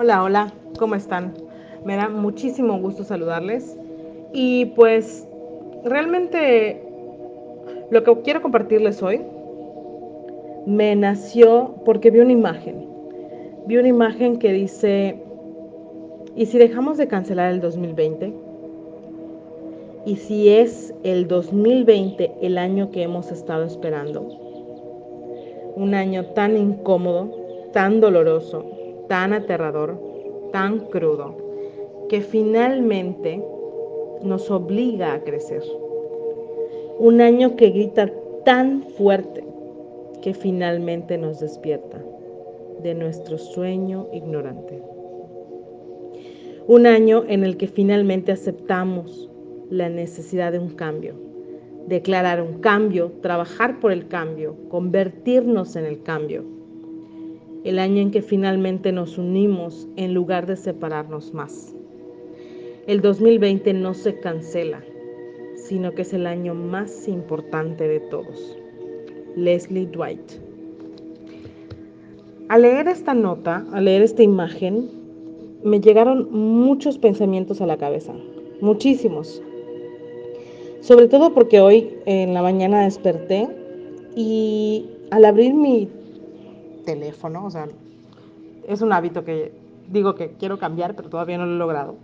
Hola, hola, ¿cómo están? Me da muchísimo gusto saludarles y pues realmente lo que quiero compartirles hoy me nació porque vi una imagen. Vi una imagen que dice, ¿y si dejamos de cancelar el 2020? ¿Y si es el 2020 el año que hemos estado esperando? Un año tan incómodo, tan doloroso, tan aterrador, tan crudo, que finalmente nos obliga a crecer. Un año que grita tan fuerte que finalmente nos despierta de nuestro sueño ignorante. Un año en el que finalmente aceptamos la necesidad de un cambio, declarar un cambio, trabajar por el cambio, convertirnos en el cambio el año en que finalmente nos unimos en lugar de separarnos más. El 2020 no se cancela, sino que es el año más importante de todos. Leslie Dwight. Al leer esta nota, al leer esta imagen, me llegaron muchos pensamientos a la cabeza, muchísimos. Sobre todo porque hoy en la mañana desperté y al abrir mi teléfono, o sea, es un hábito que digo que quiero cambiar, pero todavía no lo he logrado.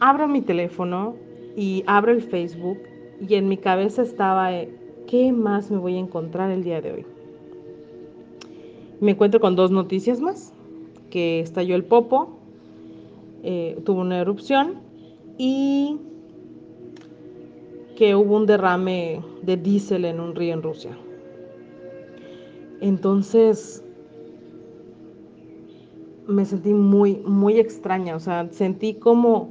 Abro mi teléfono y abro el Facebook y en mi cabeza estaba, eh, ¿qué más me voy a encontrar el día de hoy? Me encuentro con dos noticias más, que estalló el Popo, eh, tuvo una erupción y que hubo un derrame de diésel en un río en Rusia. Entonces me sentí muy, muy extraña, o sea, sentí como,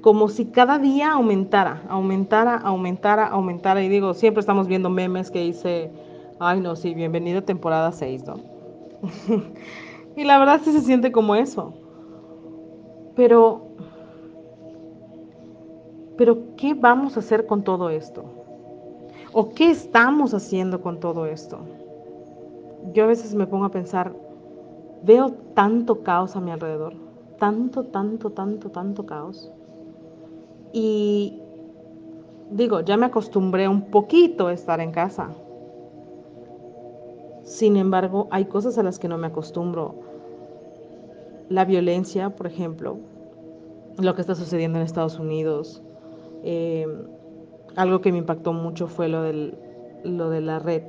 como si cada día aumentara, aumentara, aumentara, aumentara. Y digo, siempre estamos viendo memes que dice, ay no, sí, bienvenido a temporada 6, ¿no? y la verdad sí se siente como eso. Pero, pero, ¿qué vamos a hacer con todo esto? ¿O qué estamos haciendo con todo esto? Yo a veces me pongo a pensar, veo tanto caos a mi alrededor, tanto, tanto, tanto, tanto caos. Y digo, ya me acostumbré un poquito a estar en casa. Sin embargo, hay cosas a las que no me acostumbro. La violencia, por ejemplo, lo que está sucediendo en Estados Unidos, eh, algo que me impactó mucho fue lo, del, lo de la red,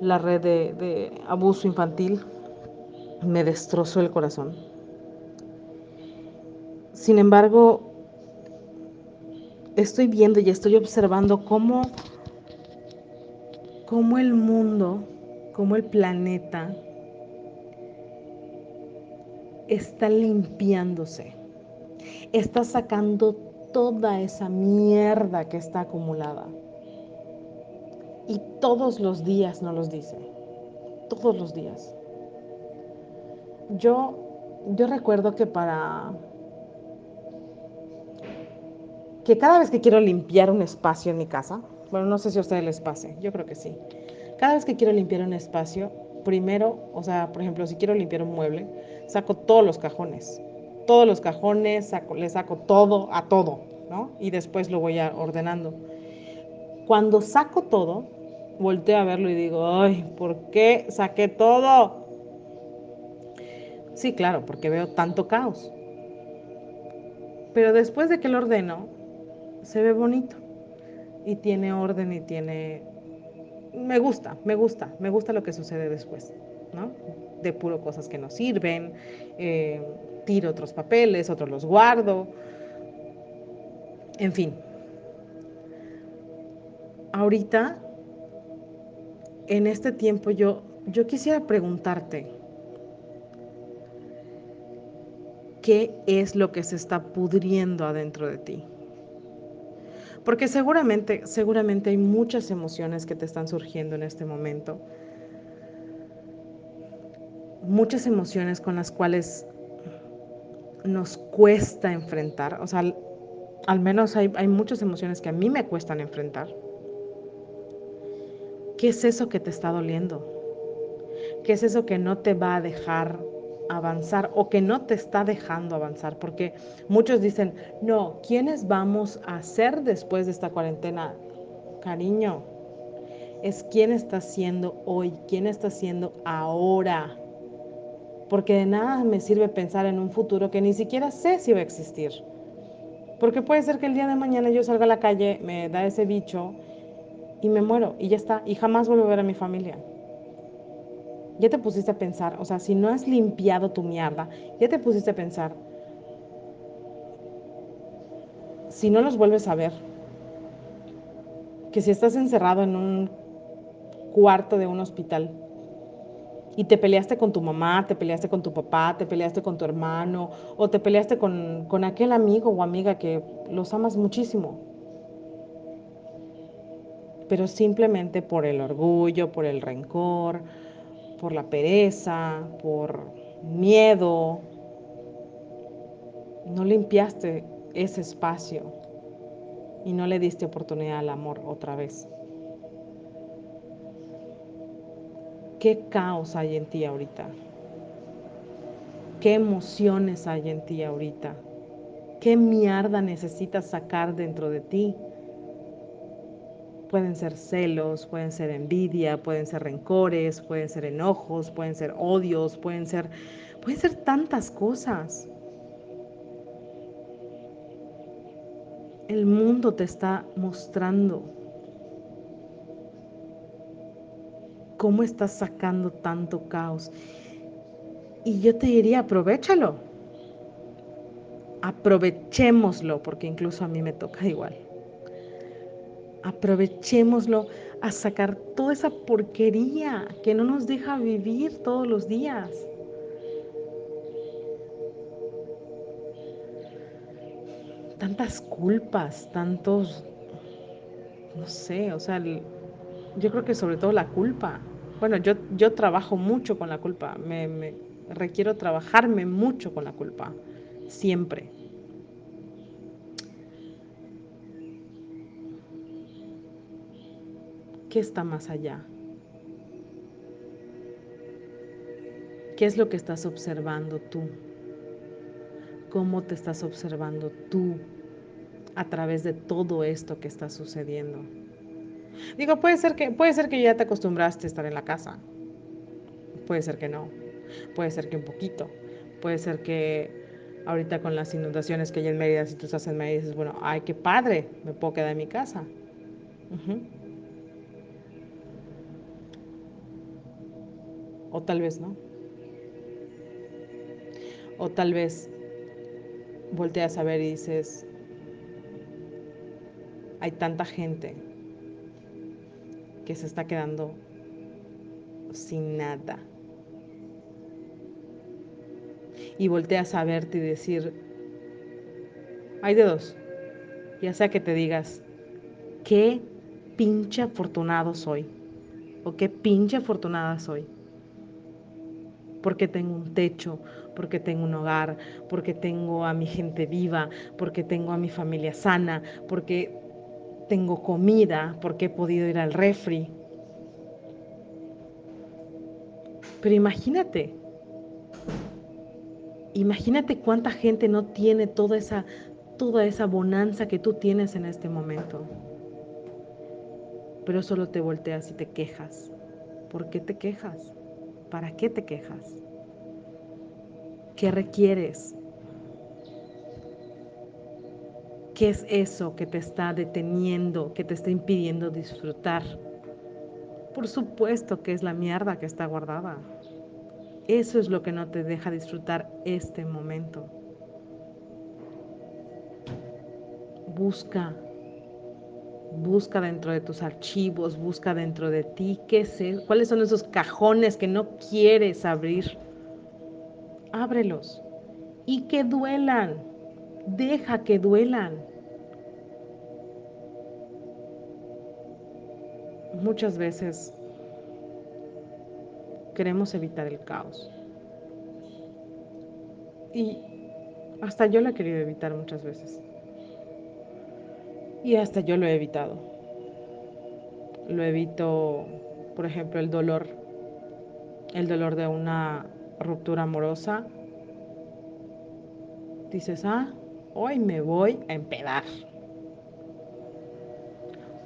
la red de, abuso infantil. Me destrozó el corazón. Sin embargo, estoy viendo y estoy observando cómo, cómo el mundo, cómo el planeta está limpiándose, está sacando toda esa mierda que está acumulada. Y todos los días nos los dice, todos los días. Yo, yo recuerdo que para... que cada vez que quiero limpiar un espacio en mi casa, bueno, no sé si a ustedes les pase, yo creo que sí. Cada vez que quiero limpiar un espacio, primero, o sea, por ejemplo, si quiero limpiar un mueble, saco todos los cajones, todos los cajones, le saco todo a todo, ¿no? Y después lo voy a ordenando. Cuando saco todo, volteo a verlo y digo, ay, ¿por qué saqué todo? Sí, claro, porque veo tanto caos. Pero después de que lo ordeno, se ve bonito y tiene orden y tiene... Me gusta, me gusta, me gusta lo que sucede después, ¿no? De puro cosas que no sirven, eh, tiro otros papeles, otros los guardo, en fin. Ahorita, en este tiempo, yo, yo quisiera preguntarte, ¿qué es lo que se está pudriendo adentro de ti? Porque seguramente, seguramente hay muchas emociones que te están surgiendo en este momento. Muchas emociones con las cuales nos cuesta enfrentar. O sea, al menos hay, hay, muchas emociones que a mí me cuestan enfrentar. ¿Qué es eso que te está doliendo? ¿Qué ¿Qué es eso que no te va a dejar avanzar o que no te está dejando avanzar? Porque muchos dicen, no, ¿quiénes vamos a ser después de esta cuarentena? Cariño, es quién está siendo hoy, quién está siendo ahora. Porque de nada me sirve pensar en un futuro que ni siquiera sé si va a existir. Porque puede ser que el día de mañana yo salga a la calle, me da ese bicho y me muero y ya está. Y jamás vuelvo a ver a mi familia. Ya te pusiste a pensar, o sea, si no has limpiado tu mierda, ya te pusiste a pensar, si no los vuelves a ver, que si estás encerrado en un cuarto de un hospital y te peleaste con tu mamá, te peleaste con tu papá, te peleaste con tu hermano o te peleaste con, con aquel amigo o amiga que los amas muchísimo, pero simplemente por el orgullo, por el rencor, por la pereza, por miedo, no limpiaste ese espacio y no le diste oportunidad al amor otra vez. ¿Qué caos hay en ti ahorita? ¿Qué emociones hay en ti ahorita? ¿Qué mierda necesitas sacar dentro de ti? Pueden ser celos, pueden ser envidia, pueden ser rencores, pueden ser enojos, pueden ser odios, pueden ser, pueden ser tantas cosas. El mundo te está mostrando ¿Cómo estás sacando tanto caos? Y yo te diría, aprovechalo. Aprovechémoslo, porque incluso a mí me toca igual. Aprovechémoslo a sacar toda esa porquería que no nos deja vivir todos los días. Tantas culpas, tantos, no sé, o sea, yo creo que sobre todo la culpa. Bueno, yo, yo trabajo mucho con la culpa, me, requiero trabajarme mucho con la culpa, siempre. ¿Qué está más allá? ¿Qué es lo que estás observando tú? ¿Cómo te estás observando tú a través de todo esto que está sucediendo? Digo, puede ser que, puede ser que ya te acostumbraste a estar en la casa. Puede ser que no. Puede ser que un poquito. Puede ser que ahorita con las inundaciones que hay en Mérida, si tú estás en Mérida, dices, bueno, ay, qué padre, me puedo quedar en mi casa. O tal vez no. O tal vez volteas a ver y dices, hay tanta gente que se está quedando sin nada. Y volteas a verte y decir, hay de dos, ya sea que te digas, qué pinche afortunado soy, o qué pinche afortunada soy, porque tengo un techo, porque tengo un hogar, porque tengo a mi gente viva, porque tengo a mi familia sana, porque tengo comida porque he podido ir al refri. Pero imagínate, imagínate cuánta gente no tiene toda esa, toda esa bonanza que tú tienes en este momento. Pero solo te volteas y te quejas. ¿Por qué te quejas? ¿Para qué te quejas? ¿Qué requieres? ¿Qué es eso que te está deteniendo, que te está impidiendo disfrutar? Por supuesto que es la mierda que está guardada. Eso es lo que no te deja disfrutar este momento. Busca, busca dentro de tus archivos, busca dentro de ti qué es, cuáles son esos cajones que no quieres abrir. Ábrelos y que duelan. Deja que duelan. Muchas veces queremos evitar el caos. Y hasta yo lo he querido evitar muchas veces. Y hasta yo lo he evitado. Lo evito, por ejemplo, el dolor. el dolor de una ruptura amorosa, dices, ah, hoy me voy a empedar.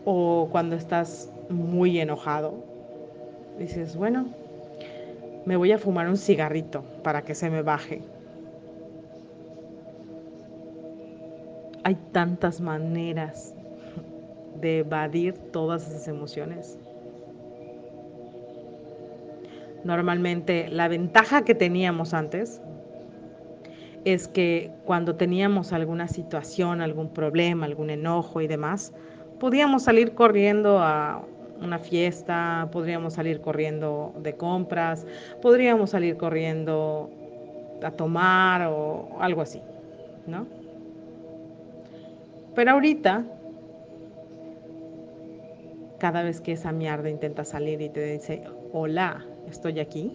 O cuando estás muy enojado, dices, bueno, me voy a fumar un cigarrito para que se me baje. Hay tantas maneras de evadir todas esas emociones. Normalmente la ventaja que teníamos antes es que cuando teníamos alguna situación, algún problema, algún enojo y demás, podíamos salir corriendo a una fiesta, podríamos salir corriendo de compras, podríamos salir corriendo a tomar o algo así, ¿no? Pero ahorita, cada vez que esa mierda intenta salir y te dice, hola, estoy aquí,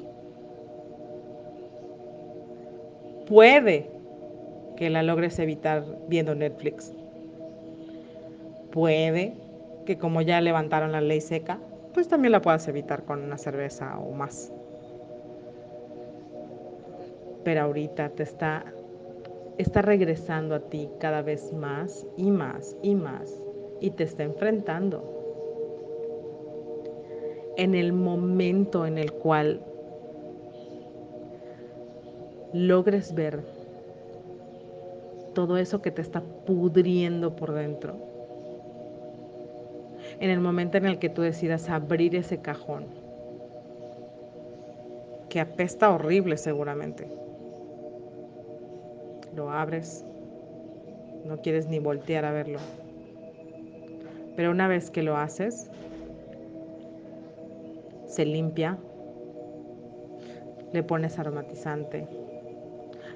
puede que la logres evitar viendo Netflix. Puede que como ya levantaron la ley seca, pues también la puedas evitar con una cerveza o más. Pero ahorita te está, está regresando a ti cada vez más y más y más y te está enfrentando. En el momento en el cual logres ver todo eso que te está pudriendo por dentro, en el momento en el que tú decidas abrir ese cajón, que apesta horrible seguramente. Lo abres, no quieres ni voltear a verlo. Pero una vez que lo haces, se limpia, le pones aromatizante,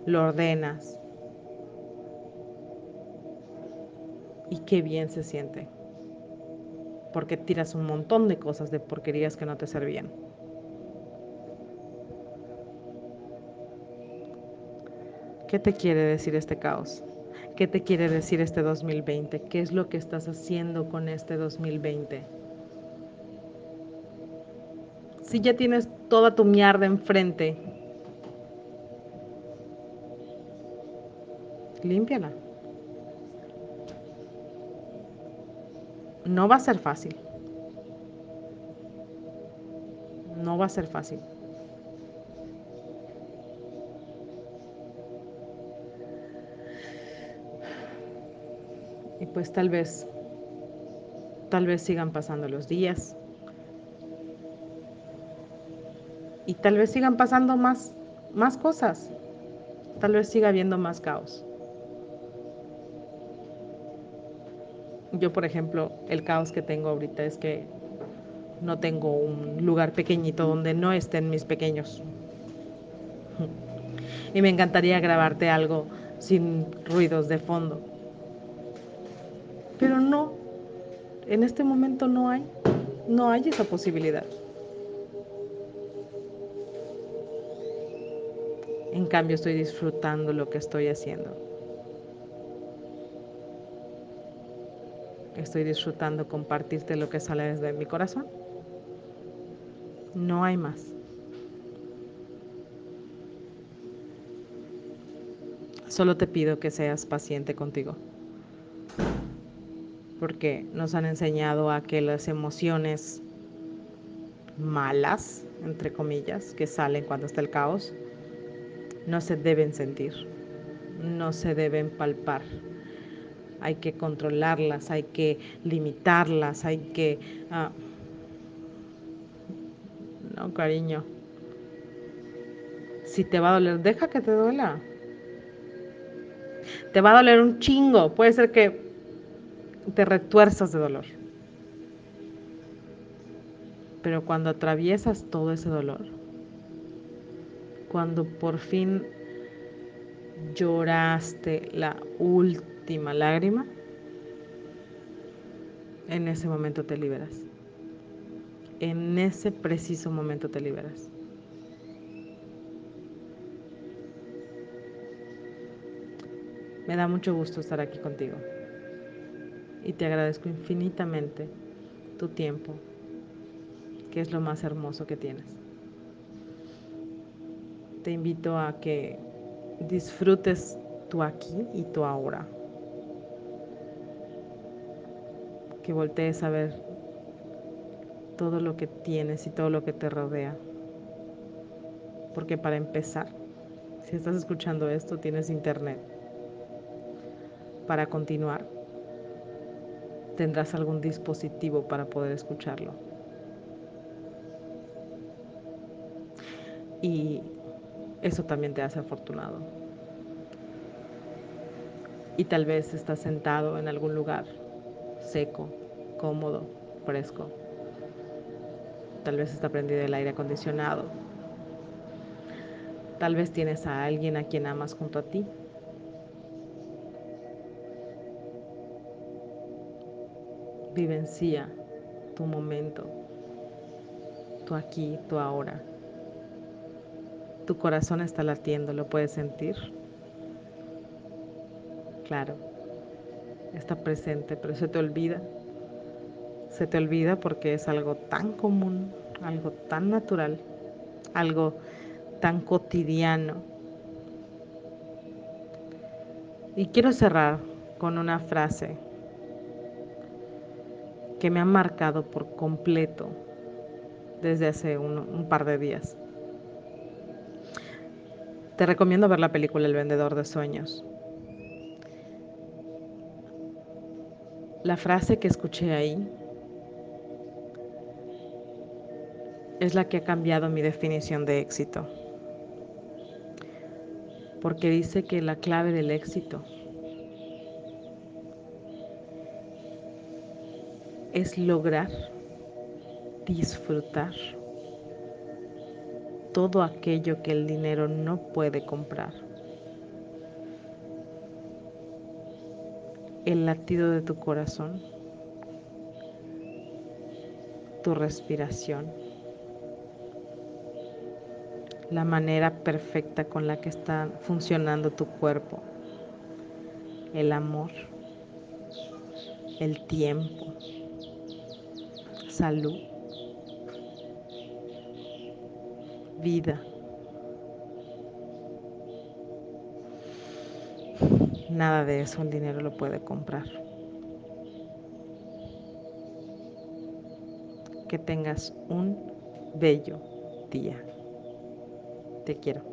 lo ordenas. Y qué bien se siente porque tiras un montón de cosas de porquerías que no te servían. ¿Qué te quiere decir este caos? ¿Qué te quiere decir este 2020? ¿Qué es lo que estás haciendo con este 2020? Si ya tienes toda tu mierda enfrente, límpiala. No va a ser fácil. No va a ser fácil. Y pues tal vez, tal vez sigan pasando los días. Y tal vez sigan pasando más, más cosas. Tal vez siga habiendo más caos. Yo, por ejemplo, el caos que tengo ahorita es que no tengo un lugar pequeñito donde no estén mis pequeños. Y me encantaría grabarte algo sin ruidos de fondo. Pero no, en este momento no hay, no hay esa posibilidad. En cambio, estoy disfrutando lo que estoy haciendo. Estoy disfrutando compartirte lo que sale desde mi corazón. No hay más. Solo te pido que seas paciente contigo. Porque nos han enseñado a que las emociones malas, entre comillas, que salen cuando está el caos, no se deben sentir, no se deben palpar hay que controlarlas, hay que limitarlas, hay que... Ah, no, cariño. Si te va a doler, deja que te duela. Te va a doler un chingo. Puede ser que te retuerzas de dolor. Pero cuando atraviesas todo ese dolor, cuando por fin lloraste la última última lágrima, en ese momento te liberas. En ese preciso momento te liberas. Me da mucho gusto estar aquí contigo y te agradezco infinitamente tu tiempo, que es lo más hermoso que tienes. te invito a que disfrutes tu aquí y tu ahora. Que voltees a ver todo lo que tienes y todo lo que te rodea. Porque para empezar, si estás escuchando esto, tienes internet. Para continuar, tendrás algún dispositivo para poder escucharlo. Y eso también te hace afortunado. Y tal vez estás sentado en algún lugar seco, cómodo, fresco. Tal vez está prendido el aire acondicionado. Tal vez tienes a alguien a quien amas junto a ti. Vivencia tu momento, tu aquí, tu ahora. Tu corazón está latiendo, ¿lo puedes sentir? Claro, está presente, pero se te olvida. Se te olvida porque es algo tan común, algo tan natural, algo tan cotidiano. Y quiero cerrar con una frase que me ha marcado por completo desde hace un, un par de días. Te recomiendo ver la película El vendedor de sueños. La frase que escuché ahí es la que ha cambiado mi definición de éxito. Porque dice que la clave del éxito es lograr disfrutar todo aquello que el dinero no puede comprar. El latido de tu corazón, tu respiración, la manera perfecta con la que está funcionando tu cuerpo, el amor, el tiempo, salud vida. Nada de eso el dinero lo puede comprar. Que tengas un bello día. Te quiero.